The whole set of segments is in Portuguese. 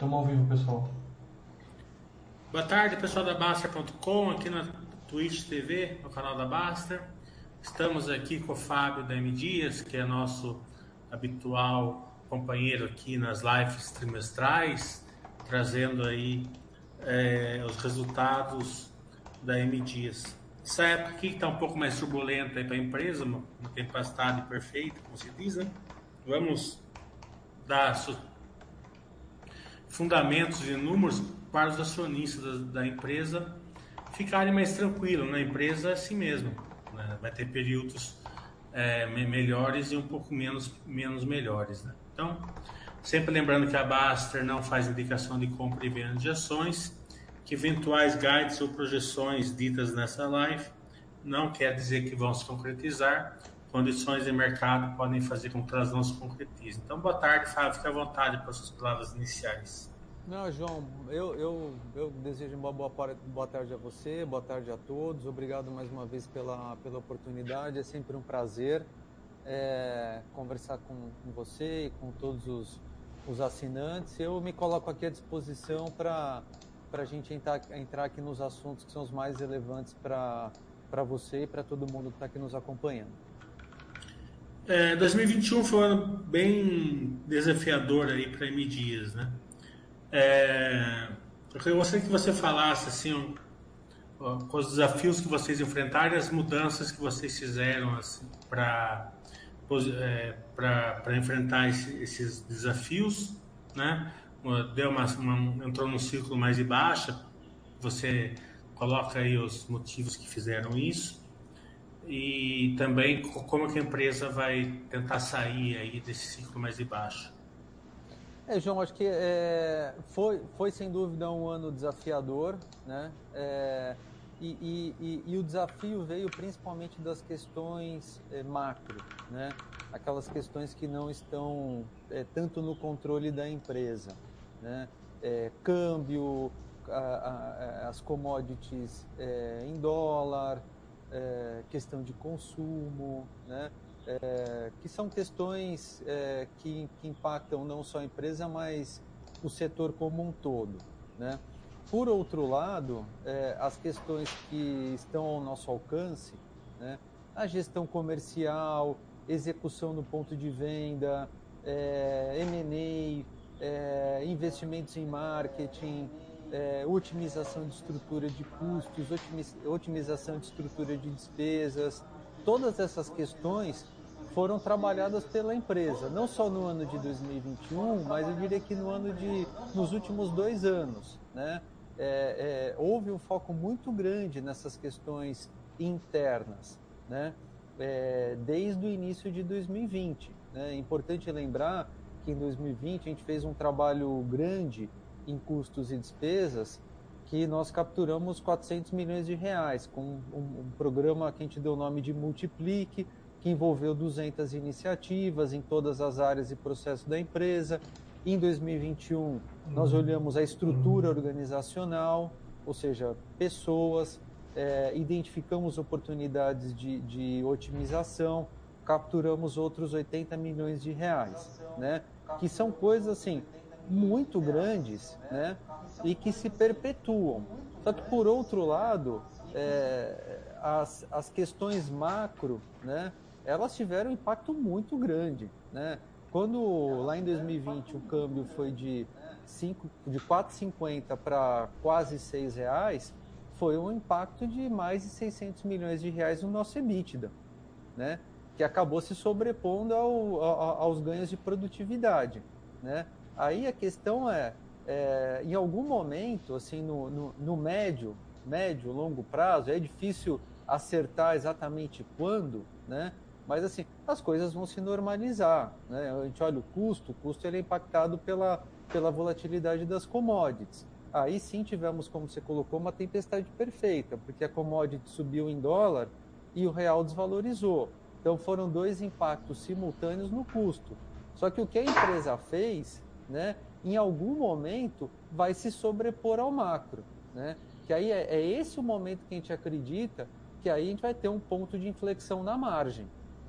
Estamos ao vivo, pessoal. Boa tarde, pessoal da Baster.com, aqui na Twitch TV, no canal da Baster. Estamos aqui com o Fábio da M Dias, que é nosso habitual companheiro aqui nas lives trimestrais, trazendo aí é, os resultados da M Dias. Essa época aqui está um pouco mais turbulenta para a empresa, uma tempestade perfeita, como se diz, né? Vamos dar fundamentos e números para os acionistas da, da empresa ficarem mais tranquilos. Na né? empresa é assim mesmo. Né? Vai ter períodos é, melhores e um pouco menos, menos melhores. Né? Então, sempre lembrando que a Baster não faz indicação de compra e venda de ações, que eventuais guides ou projeções ditas nessa live não quer dizer que vão se concretizar. Condições de mercado podem fazer com que elas não se concretizem. Então, boa tarde, Fábio. Fique à vontade para as suas palavras iniciais. Não, João, eu, eu, eu desejo uma boa, boa tarde a você, boa tarde a todos. Obrigado mais uma vez pela, pela oportunidade. É sempre um prazer é, conversar com, com, você e com todos os, os assinantes. Eu me coloco aqui à disposição para a gente entrar, entrar aqui nos assuntos que são os mais relevantes para você e para todo mundo que está aqui nos acompanhando. É, 2021 foi um ano bem desafiador aí para M Dias, né? É, eu gostaria que você falasse assim, com os desafios que vocês enfrentaram e as mudanças que vocês fizeram assim, para é, para enfrentar esse, esses desafios, né? Deu uma, uma, entrou num ciclo mais de baixa, você coloca aí os motivos que fizeram isso e também como que a empresa vai tentar sair aí desse ciclo mais de baixa. É, João, acho que é, foi, foi sem dúvida um ano desafiador, né? É, e, e, e, e, o desafio veio principalmente das questões é, macro, né? Aquelas questões que não estão é, tanto no controle da empresa, né? É, câmbio, a, a, as commodities em dólar, questão de consumo, né? é, que são questões é, que, que, impactam não só a empresa, mas o setor como um todo. Né? Por outro lado, é, as questões que estão ao nosso alcance, né? a gestão comercial, execução no ponto de venda, é, M&A, é, investimentos em marketing, é, otimização de estrutura de custos, otimização de estrutura de despesas, todas essas questões foram trabalhadas pela empresa, não só no ano de 2021, mas eu diria que no ano de, nos últimos dois anos, né? É, é, houve um foco muito grande nessas questões internas, né? É, desde o início de 2020. Né? É importante lembrar que em 2020 a gente fez um trabalho grande em custos e despesas que nós capturamos 400 milhões de reais com um, um programa que a gente deu o nome de Multiplique, que envolveu 200 iniciativas em todas as áreas e processos da empresa. Em 2021, nós olhamos a estrutura organizacional, ou seja, pessoas, é, identificamos oportunidades de, de otimização, capturamos outros 80 milhões de reais, né? Que são coisas assim muito grandes, né? E que se perpetuam. Só que por outro lado, é, as, as questões macro, né? Elas tiveram um impacto muito grande, né? Quando lá em 2020 o câmbio foi de, 5, de 4,50 para quase 6 reais, foi um impacto de mais de 600 milhões de reais no nosso EBITDA, né? Que acabou se sobrepondo ao, ao, aos ganhos de produtividade, né? Aí a questão é, é em algum momento, assim, no, no, no, médio, médio, longo prazo, é difícil acertar exatamente quando, né? Mas assim, as coisas vão se normalizar, né? A gente olha o custo, o custo ele é impactado pela, pela volatilidade das commodities. Aí sim tivemos, como você colocou, uma tempestade perfeita, porque a commodity subiu em dólar e o real desvalorizou. Então foram dois impactos simultâneos no custo. Só que o que a empresa fez né, em algum momento vai se sobrepor ao macro. Né? Que aí é, é esse o momento que a gente acredita que aí a gente vai ter um ponto de inflexão na margem.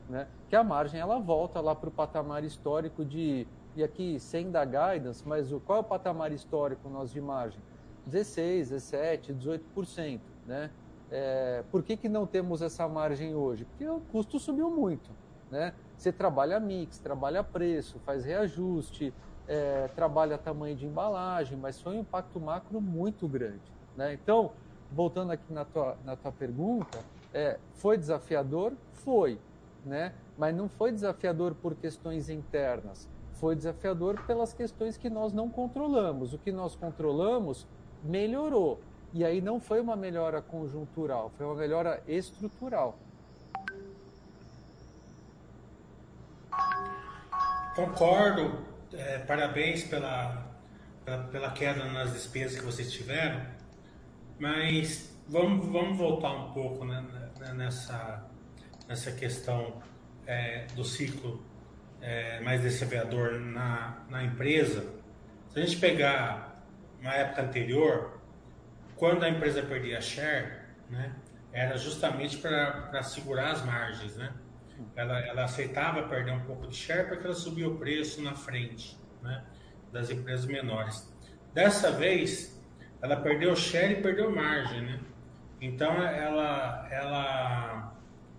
Né? Que a margem ela volta lá para o patamar histórico de e aqui sem dar guidance, mas o, qual é o patamar histórico nosso de margem? 16, 17, 18%. Né? É, por que, que não temos essa margem hoje? Porque o custo subiu muito. Né? Você trabalha mix, trabalha preço, faz reajuste, é, trabalha tamanho de embalagem, mas foi um impacto macro muito grande. Né? Então, voltando aqui na tua, na tua pergunta, é, foi desafiador? Foi, né? mas não foi desafiador por questões internas, foi desafiador pelas questões que nós não controlamos. O que nós controlamos melhorou. E aí não foi uma melhora conjuntural, foi uma melhora estrutural. Concordo, é, parabéns pela, pela, pela, queda nas despesas que vocês tiveram, mas vamos, vamos voltar um pouco né, né nessa, nessa questão é, do ciclo é, mais desafiador na, na empresa. Se a gente pegar uma época anterior, quando a empresa perdia share, né, era justamente para segurar as margens, né? Ela, ela aceitava perder um pouco de share porque ela subia o preço na frente, né, das empresas menores. Dessa vez, ela perdeu share e perdeu margem, né? Então ela, ela,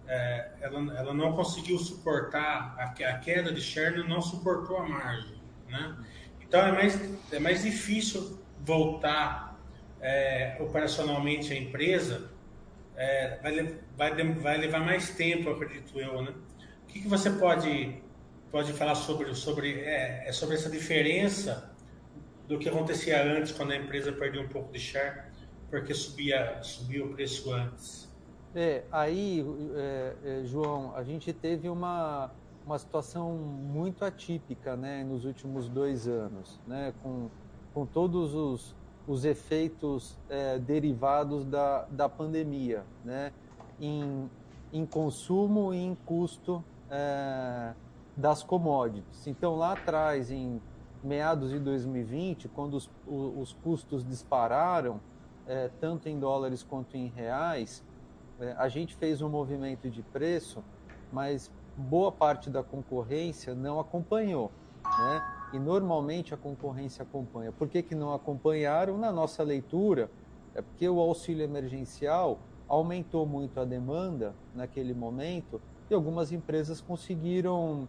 é, ela, ela não conseguiu suportar a, a queda de share, não suportou a margem, né? Então é mais, é mais difícil voltar é, operacionalmente a empresa, é, vai, vai, vai, levar mais tempo, acredito eu, né? O que, que você pode, pode falar sobre, sobre, é, é, sobre essa diferença do que acontecia antes, quando a empresa perdia um pouco de share, porque subia, subia o preço antes? É, aí, é, é, João, a gente teve uma, uma situação muito atípica né, nos últimos dois anos, né, com, com todos os, os efeitos é, derivados da, da pandemia, né? em, em consumo e em custo é, das commodities. Então, lá atrás, em meados de 2020, quando os, os custos dispararam, é, tanto em dólares quanto em reais, é, a gente fez um movimento de preço, mas boa parte da concorrência não acompanhou. Né? E normalmente a concorrência acompanha. Por que, que não acompanharam? Na nossa leitura, é porque o auxílio emergencial aumentou muito a demanda naquele momento e algumas empresas conseguiram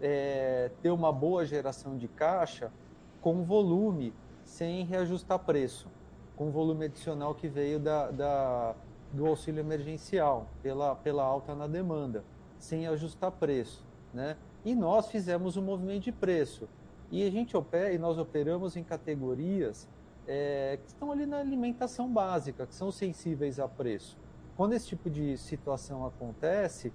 é, ter uma boa geração de caixa com volume, sem reajustar preço, com volume adicional que veio da, da, do auxílio emergencial, pela, pela alta na demanda, sem ajustar preço. Né? E nós fizemos um movimento de preço e a gente opera, e nós operamos em categorias é, que estão ali na alimentação básica, que são sensíveis a preço. Quando esse tipo de situação acontece,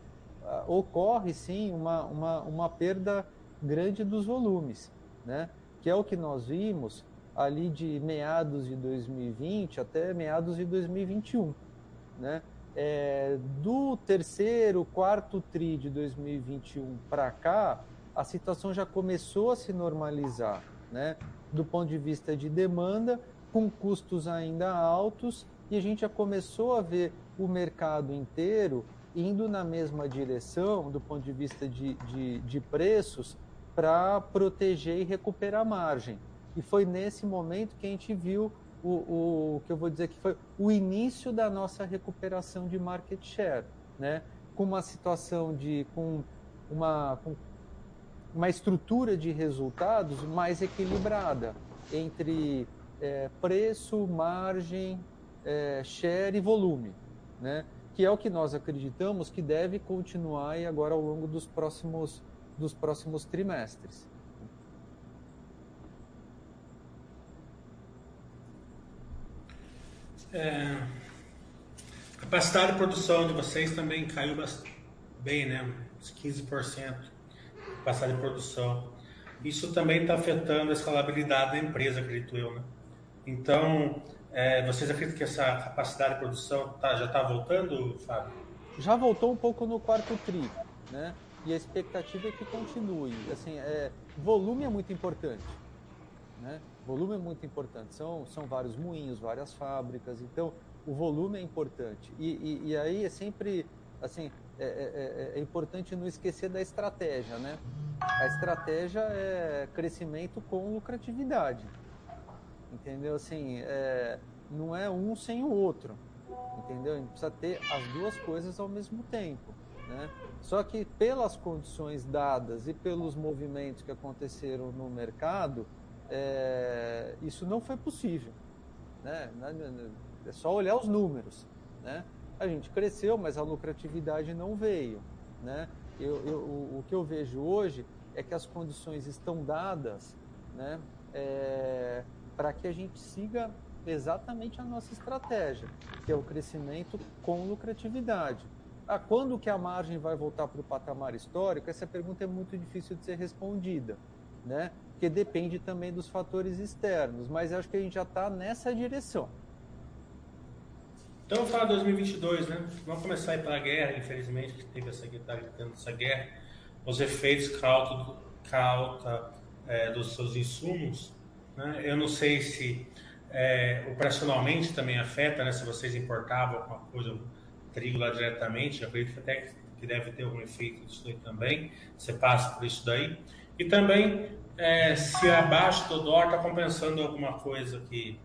ocorre sim uma, uma, uma perda grande dos volumes, né? que é o que nós vimos ali de meados de 2020 até meados de 2021. Né? É, do terceiro, quarto TRI de 2021 para cá, a situação já começou a se normalizar, né? Do ponto de vista de demanda, com custos ainda altos, e a gente já começou a ver o mercado inteiro indo na mesma direção do ponto de vista de, de, de preços para proteger e recuperar margem. E foi nesse momento que a gente viu o, o, o, que eu vou dizer que foi o início da nossa recuperação de market share, né? com uma situação de com uma com uma estrutura de resultados mais equilibrada entre é, preço, margem, é, share e volume, né? que é o que nós acreditamos que deve continuar aí agora ao longo dos próximos, dos próximos trimestres. É, a capacidade de produção de vocês também caiu bem, né? Uns 15% capacidade de produção. Isso também está afetando a escalabilidade da empresa, acredito eu. Né? Então, é, vocês acreditam que essa capacidade de produção tá, já está voltando, Fábio? Já voltou um pouco no quarto tri, né? E a expectativa é que continue. Assim, é, volume é muito importante, né? Volume é muito importante. São, são vários moinhos, várias fábricas. Então, o volume é importante. E, e, e aí é sempre, assim, é, é, é, é, importante não esquecer da estratégia, né? A estratégia é crescimento com lucratividade, entendeu? Assim, é, não é um sem o outro, entendeu? A gente precisa ter as duas coisas ao mesmo tempo, né? Só que pelas condições dadas e pelos movimentos que aconteceram no mercado, é, isso não foi possível, né? É só olhar os números, né? A gente cresceu, mas a lucratividade não veio, né? Eu, eu, o, que eu vejo hoje é que as condições estão dadas, né? É, para que a gente siga exatamente a nossa estratégia, que é o crescimento com lucratividade. Ah, quando que a margem vai voltar para o patamar histórico? Essa pergunta é muito difícil de ser respondida, né? Porque depende também dos fatores externos, mas acho que a gente já está nessa direção. Então, vamos falar de 2022, né? Vamos começar a ir para a guerra, infelizmente, que teve essa, tá essa guerra, os efeitos que a alta, que a alta é, dos seus insumos. Né? Eu não sei se é, operacionalmente também afeta, né? Se vocês importavam alguma coisa, trigo lá diretamente, acredito até que deve ter algum efeito disso aí também. Você passa por isso daí. E também é, se abaixo do dólar está compensando alguma coisa que,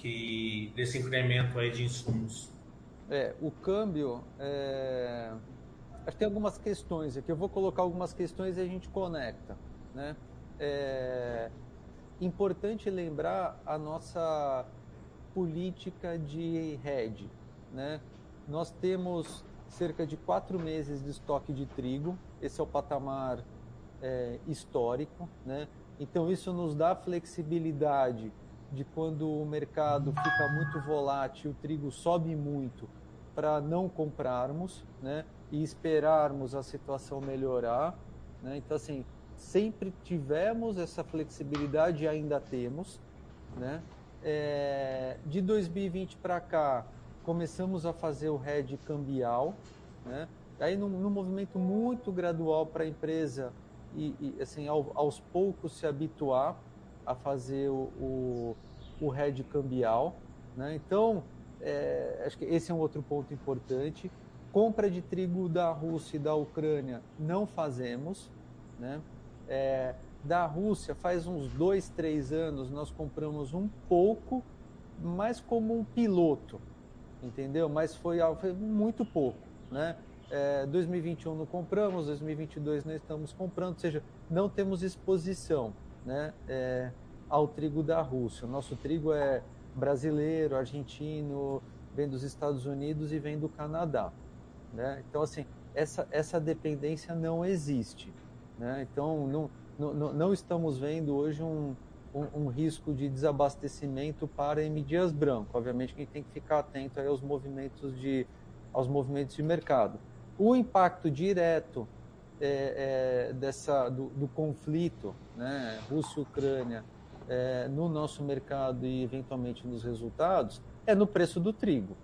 que desse incremento aí de insumos. É, o câmbio, é... acho que tem algumas questões aqui. Eu vou colocar algumas questões e a gente conecta, né? É importante lembrar a nossa política de hedge. Né? Nós temos cerca de quatro meses de estoque de trigo, esse é o patamar é, histórico. Né? Então, isso nos dá flexibilidade de quando o mercado fica muito volátil, o trigo sobe muito, para não comprarmos né? e esperarmos a situação melhorar. Né? Então, assim, sempre tivemos essa flexibilidade e ainda temos, né? É, de 2020 para cá, começamos a fazer o hedge cambial, né? Aí num, num movimento muito gradual para a empresa e, e assim ao, aos poucos se habituar a fazer o, o, o hedge cambial, né? Então é, acho que esse é um outro ponto importante. Compra de trigo da Rússia e da Ucrânia não fazemos, né? É, da Rússia, faz uns dois, três anos, nós compramos um pouco, mas como um piloto, entendeu? Mas foi, foi muito pouco, né? É, 2021 não compramos, 2022 não estamos comprando, ou seja, não temos exposição, né? É, ao trigo da Rússia. O nosso trigo é brasileiro, argentino, vem dos Estados Unidos e vem do Canadá, né? Então assim, essa essa dependência não existe. Né? Então, não, não, não estamos vendo hoje um, um, um, risco de desabastecimento para M. Dias Branco. Obviamente a gente tem que ficar atento aos movimentos de, aos movimentos de mercado. O impacto direto é, é, dessa, do, do, conflito né, Rússia-Ucrânia é, no nosso mercado e eventualmente nos resultados é no preço do trigo.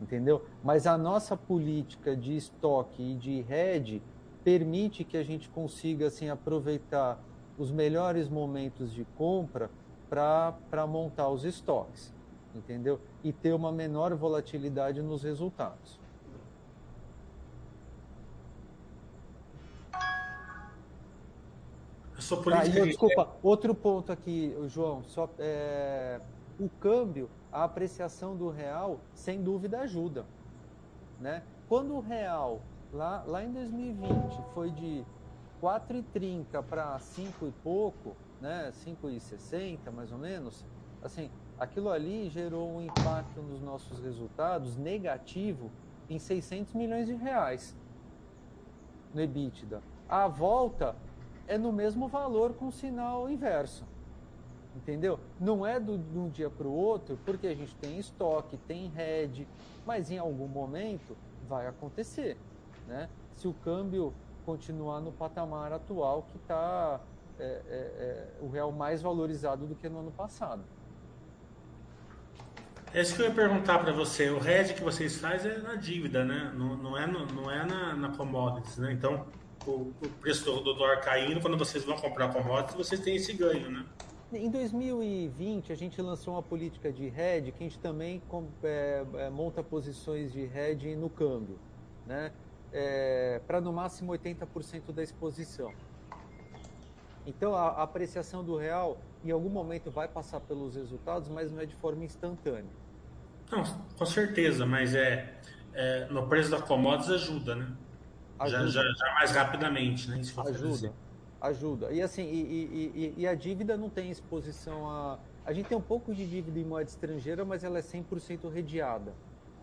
Entendeu? Mas a nossa política de estoque e de hedge permite que a gente consiga assim aproveitar os melhores momentos de compra para montar os estoques, entendeu? E ter uma menor volatilidade nos resultados. Por ah, eu, desculpa, outro ponto aqui, João, só, é, o câmbio, a apreciação do real, sem dúvida ajuda, né? Quando o real Lá, lá em 2020 foi de 4,30 para 5 e pouco, né, 5,60 mais ou menos. Assim, aquilo ali gerou um impacto nos nossos resultados negativo em 600 milhões de reais no EBITDA. A volta é no mesmo valor com sinal inverso. Entendeu? Não é do, de um dia para o outro, porque a gente tem estoque, tem head, mas em algum momento vai acontecer né? se o câmbio continuar no patamar atual que está é, é, é, o real mais valorizado do que no ano passado. É isso que eu ia perguntar para você. O hedge que vocês fazem é na dívida, né? Não, não é, no, não é na, na commodities, né? Então, o, o preço do, do dólar caindo, quando vocês vão comprar commodities, vocês têm esse ganho, né? Em 2020, a gente lançou uma política de hedge que a gente também é, é, monta posições de hedge no câmbio, né? é, para no máximo 80% da exposição. Então a, a apreciação do real em algum momento vai passar pelos resultados, mas não é de forma instantânea. Não, com certeza, mas é, é no preço da commodities ajuda, né? Ajuda. Já, já, já mais rapidamente, né? ajuda, ajuda. E assim, e, e, e, a dívida não tem exposição a. A gente tem um pouco de dívida em moeda estrangeira, mas ela é 100% redeada,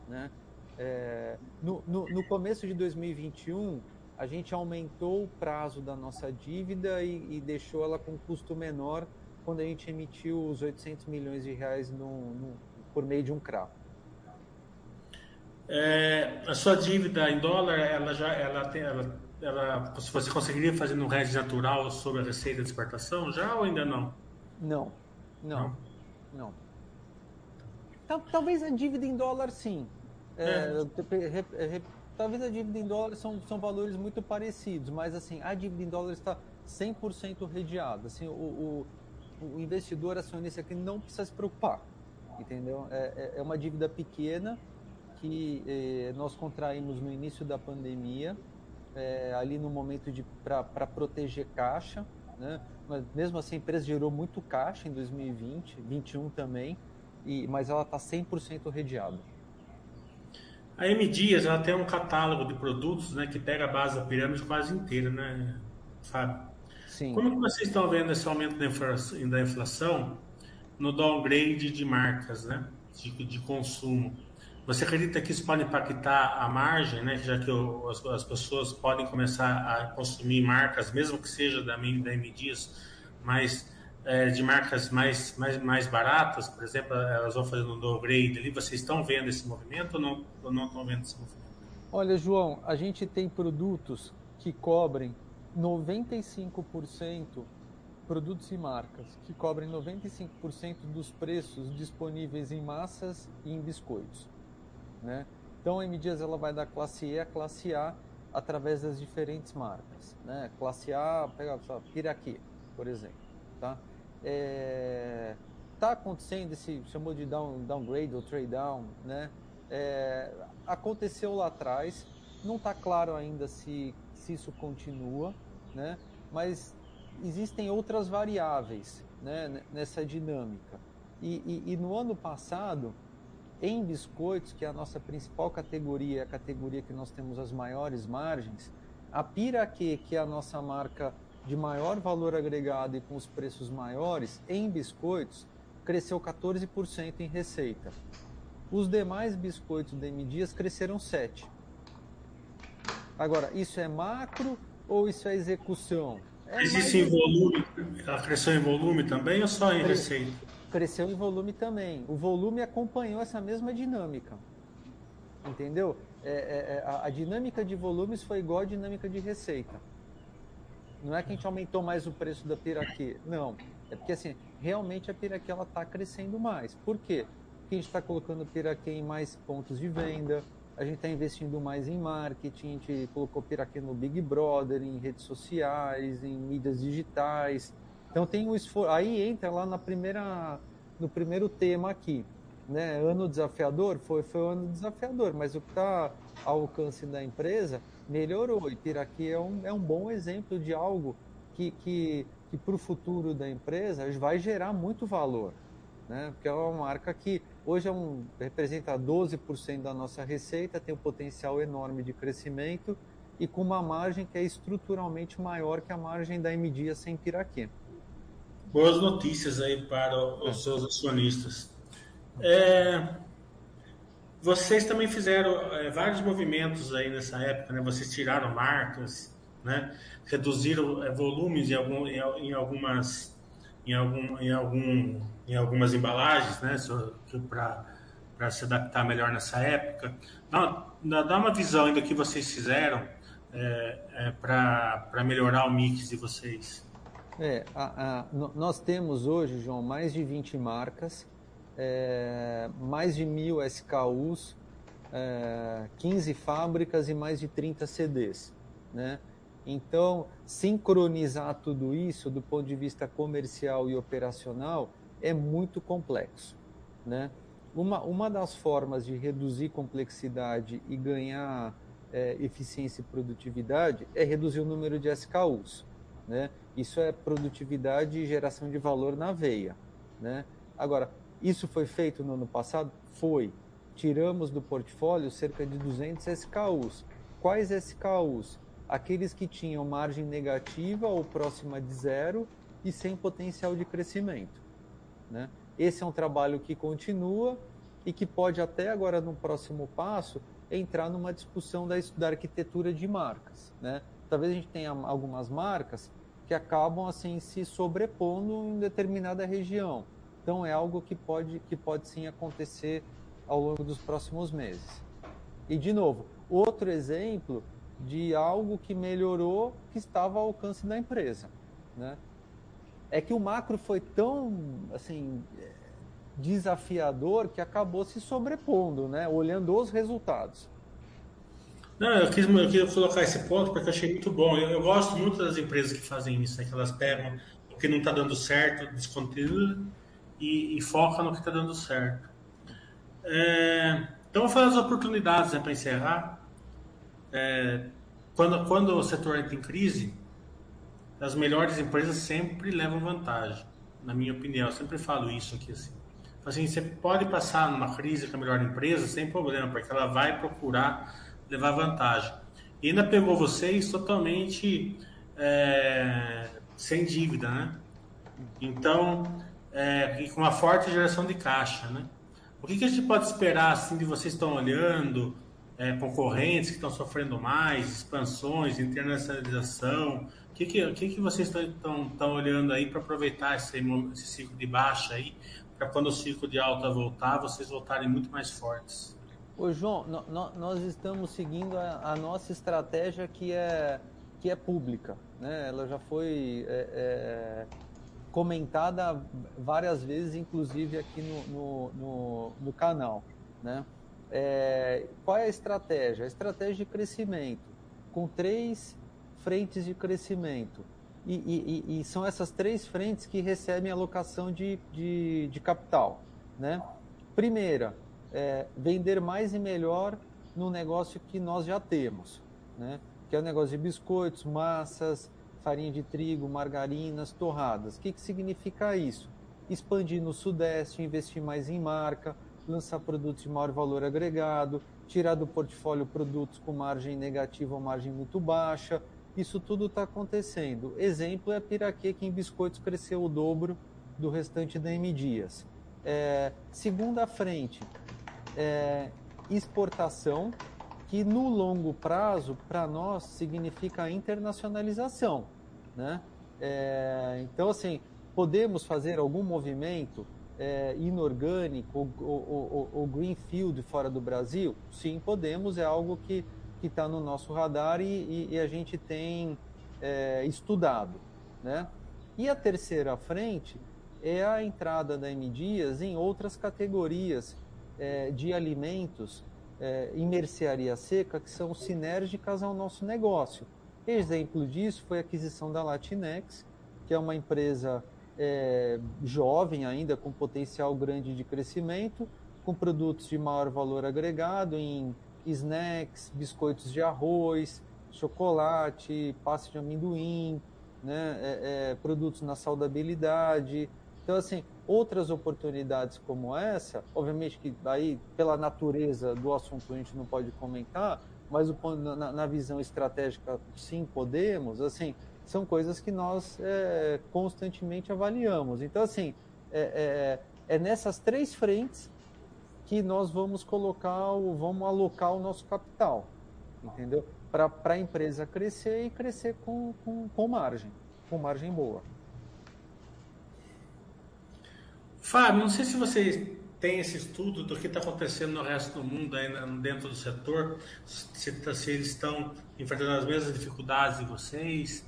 né? É, no, no, no, começo de 2021, a gente aumentou o prazo da nossa dívida e, e, deixou ela com custo menor quando a gente emitiu os 800 milhões de reais no, no, por meio de um CRA. É, a sua dívida em dólar, ela já, ela tem, ela, ela, você conseguiria fazer no hedge natural sobre a receita de exportação já ou ainda não? Não, não, não. não. Talvez a dívida em dólar sim, é. É, talvez a dívida em dólares são, são valores muito parecidos, mas assim, a dívida em dólares está 100% redeada. Assim, o, o, o, investidor acionista aqui não precisa se preocupar, entendeu? É, é, é uma dívida pequena que eh, nós contraímos no início da pandemia, é, ali no momento de para proteger caixa, né? Mas mesmo assim a empresa gerou muito caixa em 2020, 2021 também, e, mas ela está 100% redeada. A M Dias ela tem um catálogo de produtos né, que pega a base da pirâmide quase inteira, né, Fábio? Sim. Como que vocês estão vendo esse aumento da inflação, da inflação no downgrade de marcas, né, de, de, consumo? Você acredita que isso pode impactar a margem, né, já que o, as, as, pessoas podem começar a consumir marcas, mesmo que seja da, da mas é, de marcas mais, mais, mais baratas, por exemplo, elas vão fazendo um downgrade ali, vocês estão vendo esse movimento ou não, ou não estão vendo esse movimento? Olha, João, a gente tem produtos que cobrem 95%, produtos e marcas, que cobrem 95% dos preços disponíveis em massas e em biscoitos. Né? Então, a M Dias ela vai da classe E a classe A através das diferentes marcas. Né? Classe A, pega só, Piraquê, por exemplo. Tá? é, tá acontecendo esse chamou de down, downgrade ou trade down, né? É, aconteceu lá atrás, não está claro ainda se, se isso continua, né? Mas existem outras variáveis né, nessa dinâmica. E, e, e, no ano passado, em biscoitos, que é a nossa principal categoria, a categoria que nós temos as maiores margens, a Piraquê, que é a nossa marca de maior valor agregado e com os preços maiores em biscoitos cresceu 14% em receita. Os demais biscoitos da M Dias cresceram 7%. Agora, isso é macro ou isso é execução? É Existe em volume, ela cresceu em volume também ou só em receita? Cresceu em volume também. O volume acompanhou essa mesma dinâmica. Entendeu? É, é, é a, a dinâmica de volumes foi igual à dinâmica de receita. Não é que a gente aumentou mais o preço da piraquê, não. É porque assim, realmente a piraquê está crescendo mais. Por quê? Porque a gente está colocando piraquê em mais pontos de venda, a gente está investindo mais em marketing, a gente colocou piraquê no Big Brother, em redes sociais, em mídias digitais. Então tem um esforço. Aí entra lá na primeira, no primeiro tema aqui. Né? Ano desafiador? Foi, foi um ano desafiador, mas o que está ao alcance da empresa melhorou. E Piraqui é um, é um bom exemplo de algo que, que, que para o futuro da empresa vai gerar muito valor. Né? Porque é uma marca que hoje é um, representa 12% da nossa receita, tem um potencial enorme de crescimento e com uma margem que é estruturalmente maior que a margem da M Dia sem Piraquê. Boas notícias aí para os é. seus acionistas. É, vocês também fizeram é, vários movimentos aí nessa época, né? Vocês tiraram marcas, né? Reduziram é, volumes em, algum, em, em, algumas em, algum, em, algum, em algumas embalagens, né? Para se adaptar melhor nessa época. Dá, dá uma visão ainda que vocês fizeram é, é para melhorar o mix de vocês. É, a, a, nós temos hoje, João, mais de 20 marcas é, mais de mil SKUs, é, 15 fábricas e mais de 30 CDs. Né? Então, sincronizar tudo isso do ponto de vista comercial e operacional é muito complexo. Né? Uma, uma das formas de reduzir complexidade e ganhar é, eficiência e produtividade é reduzir o número de SKUs. Né? Isso é produtividade e geração de valor na veia. Né? Agora, isso foi feito no ano passado? Foi. Tiramos do portfólio cerca de 200 SKUs. Quais SKUs? Aqueles que tinham margem negativa ou próxima de zero e sem potencial de crescimento. Né? Esse é um trabalho que continua e que pode até agora, no próximo passo, entrar numa discussão da, da arquitetura de marcas. Né? Talvez a gente tenha algumas marcas que acabam assim se sobrepondo em determinada região. Então é algo que pode, que pode sim acontecer ao longo dos próximos meses. E de novo, outro exemplo de algo que melhorou que estava ao alcance da empresa. Né? É que o macro foi tão assim desafiador que acabou se sobrepondo, né? olhando os resultados. Não, eu quis, eu quis colocar esse ponto porque eu achei muito bom. Eu, eu gosto muito das empresas que fazem isso, né? que elas pegam o que não está dando certo, descontinua e, e foca no que está dando certo. É, então, vou falar das oportunidades né, para encerrar. É, quando, quando o setor entra em crise, as melhores empresas sempre levam vantagem, na minha opinião. Eu sempre falo isso aqui assim. Assim, você pode passar numa crise com a melhor empresa sem problema, porque ela vai procurar levar vantagem. E ainda pegou vocês totalmente é, sem dívida, né? Então, é, com uma forte geração de caixa, né? O que, que a gente pode esperar assim de vocês estão olhando é, concorrentes que estão sofrendo mais, expansões, internacionalização? O que, que, que, que vocês estão olhando aí para aproveitar esse, esse ciclo de baixa aí para quando o ciclo de alta voltar, vocês voltarem muito mais fortes. Ô João, no, no, nós estamos seguindo a, a, nossa estratégia que é, que é pública. Né? Ela já foi é, é, comentada várias vezes, inclusive aqui no, no, no, canal. Né? É, qual é a estratégia? A estratégia de crescimento, com três frentes de crescimento. E, e, e, são essas três frentes que recebem alocação de, de, de capital. Né? Primeira, é, vender mais e melhor no negócio que nós já temos, né? que é o negócio de biscoitos, massas, farinha de trigo, margarinas, torradas. O que, que significa isso? Expandir no Sudeste, investir mais em marca, lançar produtos de maior valor agregado, tirar do portfólio produtos com margem negativa ou margem muito baixa, isso tudo está acontecendo. Exemplo é a Piraquê, que em biscoitos cresceu o dobro do restante da M Dias. É, segunda frente, é, exportação, que no longo prazo, para nós, significa internacionalização. Né? É, então, assim, podemos fazer algum movimento é, inorgânico ou, ou, ou, ou greenfield fora do Brasil? Sim, podemos, é algo que está no nosso radar e, e, e a gente tem é, estudado. Né? E a terceira frente é a entrada da M Dias em outras categorias é, de alimentos é, em mercearia seca que são sinérgicas ao nosso negócio. Exemplo disso foi a aquisição da Latinex, que é uma empresa é, jovem ainda, com potencial grande de crescimento, com produtos de maior valor agregado em snacks, biscoitos de arroz, chocolate, pasta de amendoim, né, é, é, produtos na saudabilidade. Então, assim, outras oportunidades como essa, obviamente que aí, pela natureza do assunto, a gente não pode comentar, mas o, na, na visão estratégica, sim, podemos, assim, são coisas que nós é, constantemente avaliamos. Então, assim, é, é, é nessas três frentes que nós vamos colocar, o, vamos alocar o nosso capital, entendeu? Para a empresa crescer e crescer com, com, com margem, com margem boa. Fábio, não sei se vocês têm esse estudo do que está acontecendo no resto do mundo, dentro do setor, se, se eles estão enfrentando as mesmas dificuldades de vocês,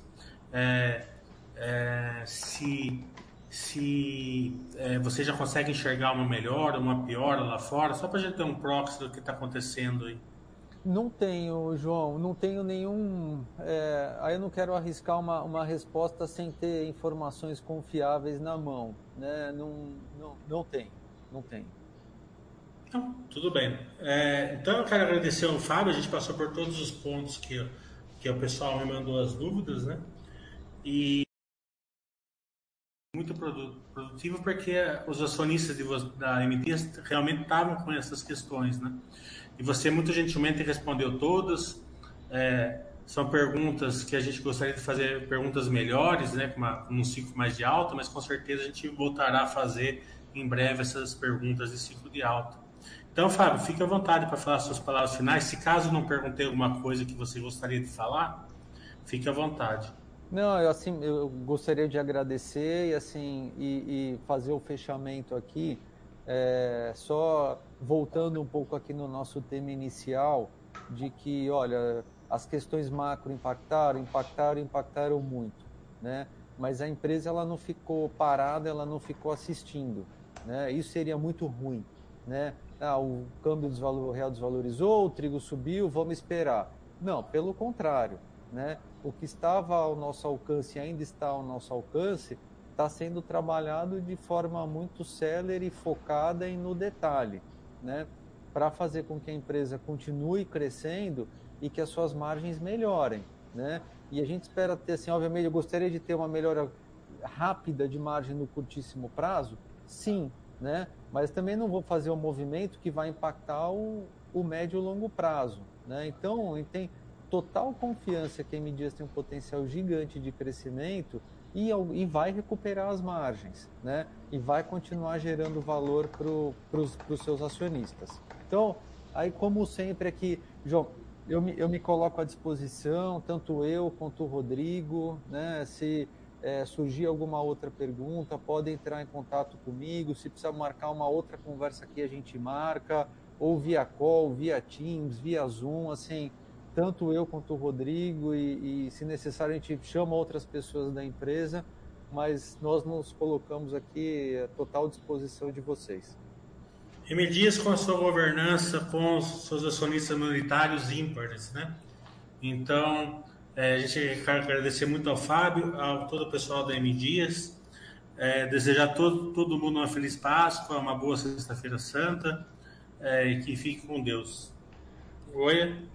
é, é, se se é, você já consegue enxergar uma melhora, uma piora lá fora, só para a gente ter um proxy do que está acontecendo aí. Não tenho, João, não tenho nenhum. É, aí eu não quero arriscar uma, uma resposta sem ter informações confiáveis na mão. Né? Não, não, não tem, não tem. Não, tudo bem. É, então eu quero agradecer ao Fábio, a gente passou por todos os pontos que, que o pessoal me mandou as dúvidas, né? E muito produtivo porque os acionistas de, da MT realmente estavam com essas questões, né? E você muito gentilmente respondeu todas. É, são perguntas que a gente gostaria de fazer perguntas melhores, né, com, uma, um ciclo mais de alta, mas com certeza a gente voltará a fazer em breve essas perguntas de ciclo de alta. Então, Fábio, fique à vontade para falar suas palavras finais. Se caso não perguntei alguma coisa que você gostaria de falar, fique à vontade. Não, eu assim, eu gostaria de agradecer e assim e, e fazer o fechamento aqui, é, só voltando um pouco aqui no nosso tema inicial de que, olha, as questões macro impactaram, impactaram, impactaram muito, né? Mas a empresa ela não ficou parada, ela não ficou assistindo, né? Isso seria muito ruim, né? ah, o câmbio desvalor, real desvalorizou, o trigo subiu, vamos esperar. Não, pelo contrário, né? O que estava ao nosso alcance ainda está ao nosso alcance está sendo trabalhado de forma muito célere, focada e no detalhe, né? Para fazer com que a empresa continue crescendo e que as suas margens melhorem, né? E a gente espera ter, assim, obviamente, eu gostaria de ter uma melhora rápida de margem no curtíssimo prazo, sim, né? Mas também não vou fazer um movimento que vai impactar o, o médio e longo prazo, né? Então, tem total confiança que a M Dias tem um potencial gigante de crescimento e, e vai recuperar as margens, né? E vai continuar gerando valor para os seus acionistas. Então, aí como sempre aqui, João, eu me, eu me coloco à disposição, tanto eu quanto o Rodrigo, né? Se é, surgir alguma outra pergunta, pode entrar em contato comigo. Se precisar marcar uma outra conversa aqui, a gente marca, ou via call, via Teams, via Zoom, assim, tanto eu quanto o Rodrigo, e, e se necessário a gente chama outras pessoas da empresa, mas nós nos colocamos aqui à total disposição de vocês. M. Dias com a sua governança, com os seus acionistas minoritários ímpares, né? Então, é, a gente quer agradecer muito ao Fábio, ao todo o pessoal da M Dias, é, desejar todo, todo mundo uma feliz Páscoa, uma boa Sexta-feira Santa é, e que fique com Deus. Oi.